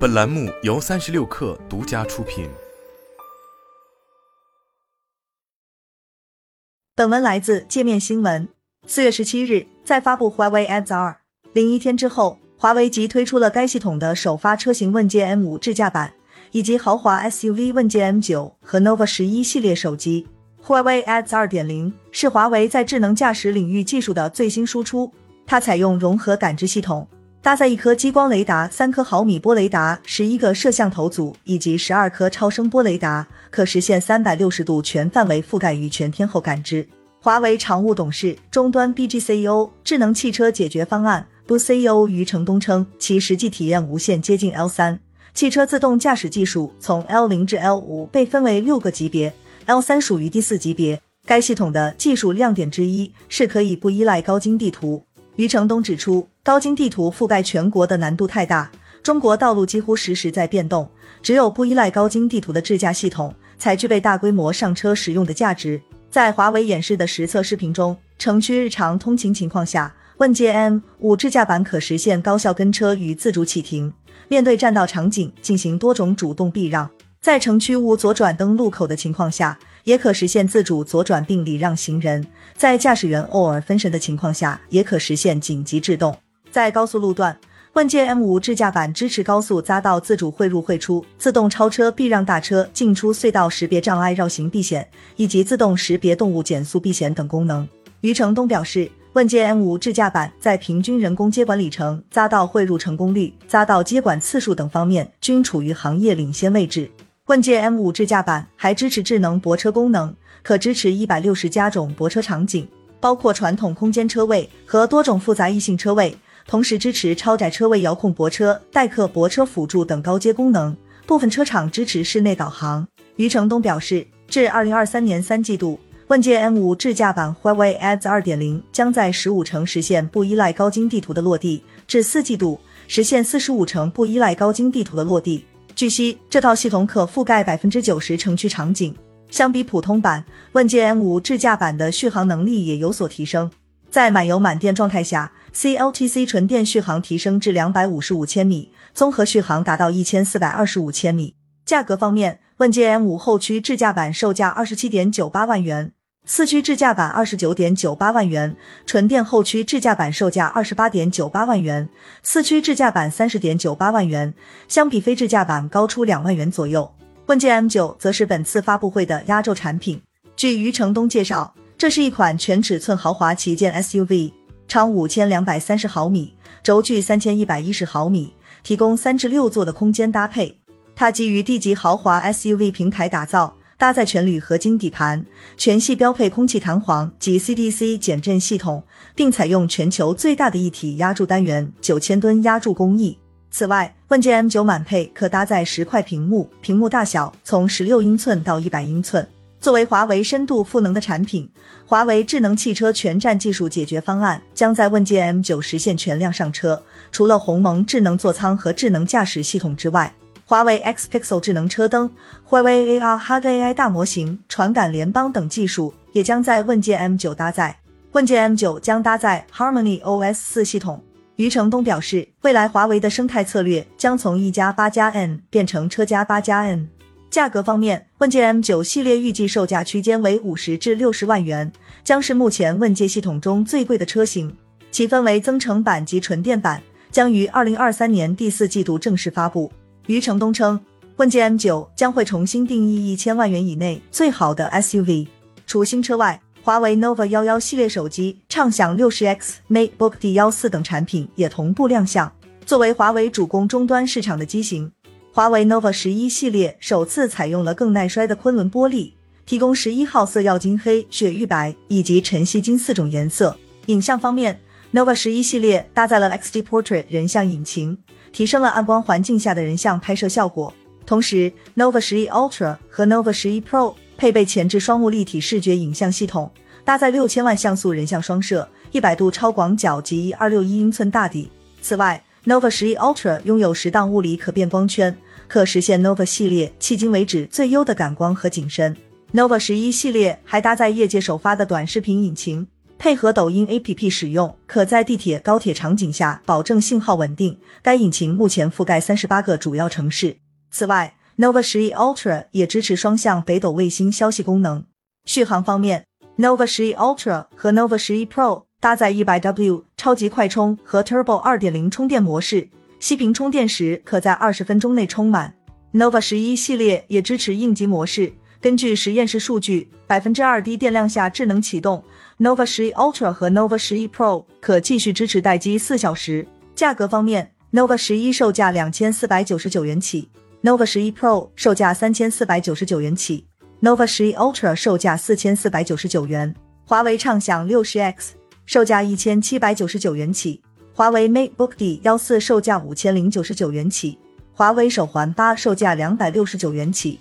本栏目由三十六氪独家出品。本文来自界面新闻。四月十七日，在发布华为 Ads 二零一天之后，华为即推出了该系统的首发车型问界 M 五智驾版，以及豪华 SUV 问界 M 九和 Nova 十一系列手机。华为 Ads 二点零是华为在智能驾驶领域技术的最新输出，它采用融合感知系统，搭载一颗激光雷达、三颗毫米波雷达、十一个摄像头组以及十二颗超声波雷达，可实现三百六十度全范围覆盖与全天候感知。华为常务董事、终端 BG CEO、智能汽车解决方案 BU CEO 余承东称，其实际体验无限接近 L 三汽车自动驾驶技术，从 L 零至 L 五被分为六个级别。L 三属于第四级别，该系统的技术亮点之一是可以不依赖高精地图。余承东指出，高精地图覆盖全国的难度太大，中国道路几乎实时在变动，只有不依赖高精地图的智驾系统才具备大规模上车使用的价值。在华为演示的实测视频中，城区日常通勤情况下，问界 M 五智驾版可实现高效跟车与自主启停，面对占道场景进行多种主动避让。在城区无左转灯路口的情况下，也可实现自主左转并礼让行人；在驾驶员偶尔分神的情况下，也可实现紧急制动。在高速路段，问界 M 五智驾版支持高速匝道自主汇入汇出、自动超车避让大车进出隧道识别障碍绕行避险，以及自动识别动物减速避险等功能。余承东表示，问界 M 五智驾版在平均人工接管里程、匝道汇入成功率、匝道接管次数等方面均处于行业领先位置。问界 M 五智驾版还支持智能泊车功能，可支持一百六十加种泊车场景，包括传统空间车位和多种复杂异性车位，同时支持超窄车位遥控泊车、代客泊车辅助等高阶功能。部分车厂支持室内导航。余承东表示，至二零二三年三季度，问界 M 五智驾版华为 Ads 二点零将在十五城实现不依赖高精地图的落地，至四季度实现四十五城不依赖高精地图的落地。据悉，这套系统可覆盖百分之九十城区场景。相比普通版，问界 M 五智驾版的续航能力也有所提升。在满油满电状态下，CLTC 纯电续航提升至两百五十五千米，综合续航达到一千四百二十五千米。价格方面，问界 M 五后驱智驾版售价二十七点九八万元。四驱智驾版二十九点九八万元，纯电后驱智驾版售价二十八点九八万元，四驱智驾版三十点九八万元，相比非智驾版高出两万元左右。问界 M 九则是本次发布会的压轴产品。据余承东介绍，这是一款全尺寸豪华旗舰 SUV，长五千两百三十毫米，轴距三千一百一十毫米，提供三至六座的空间搭配。它基于 D 级豪华 SUV 平台打造。搭载全铝合金底盘，全系标配空气弹簧及 CDC 减震系统，并采用全球最大的一体压铸单元九千吨压铸工艺。此外，问界 M9 满配可搭载十块屏幕，屏幕大小从十六英寸到一百英寸。作为华为深度赋能的产品，华为智能汽车全站技术解决方案将在问界 M9 实现全量上车。除了鸿蒙智能座舱和智能驾驶系统之外，华为 X Pixel 智能车灯、华为 AR HUD AI 大模型、传感联邦等技术也将在问界 M9 搭载。问界 M9 将搭载 Harmony OS 四系统。余承东表示，未来华为的生态策略将从一加八加 N 变成车加八加 N。价格方面，问界 M9 系列预计售价区间为五十至六十万元，将是目前问界系统中最贵的车型。其分为增程版及纯电版，将于二零二三年第四季度正式发布。余承东称，问界 M9 将会重新定义一千万元以内最好的 SUV。除新车外，华为 nova 幺幺系列手机、畅享六十 X、MateBook D 幺四等产品也同步亮相。作为华为主攻终端市场的机型，华为 nova 十一系列首次采用了更耐摔的昆仑玻璃，提供十一号色耀金黑、雪域白以及晨曦金四种颜色。影像方面，nova 十一系列搭载了 XD Portrait 人像引擎。提升了暗光环境下的人像拍摄效果。同时，nova 十一 Ultra 和 nova 十一 Pro 配备前置双目立体视觉影像系统，搭载六千万像素人像双摄、一百度超广角及二六一英寸大底。此外，nova 十一 Ultra 拥有十档物理可变光圈，可实现 nova 系列迄今为止最优的感光和景深。nova 十一系列还搭载业界首发的短视频引擎。配合抖音 APP 使用，可在地铁、高铁场景下保证信号稳定。该引擎目前覆盖三十八个主要城市。此外，Nova 十一 Ultra 也支持双向北斗卫星消息功能。续航方面，Nova 十一 Ultra 和 Nova 十一 Pro 搭载一百 W 超级快充和 Turbo 二点零充电模式，熄屏充电时可在二十分钟内充满。Nova 十一系列也支持应急模式。根据实验室数据，百分之二低电量下智能启动。Nova 十一 Ultra 和 Nova 十一 Pro 可继续支持待机四小时。价格方面，Nova 十一售价两千四百九十九元起，Nova 十一 Pro 售价三千四百九十九元起，Nova 十一 Ultra 售价四千四百九十九元。华为畅享六十 X 售价一千七百九十九元起，华为 MateBook D 幺四售价五千零九十九元起，华为手环八售价两百六十九元起。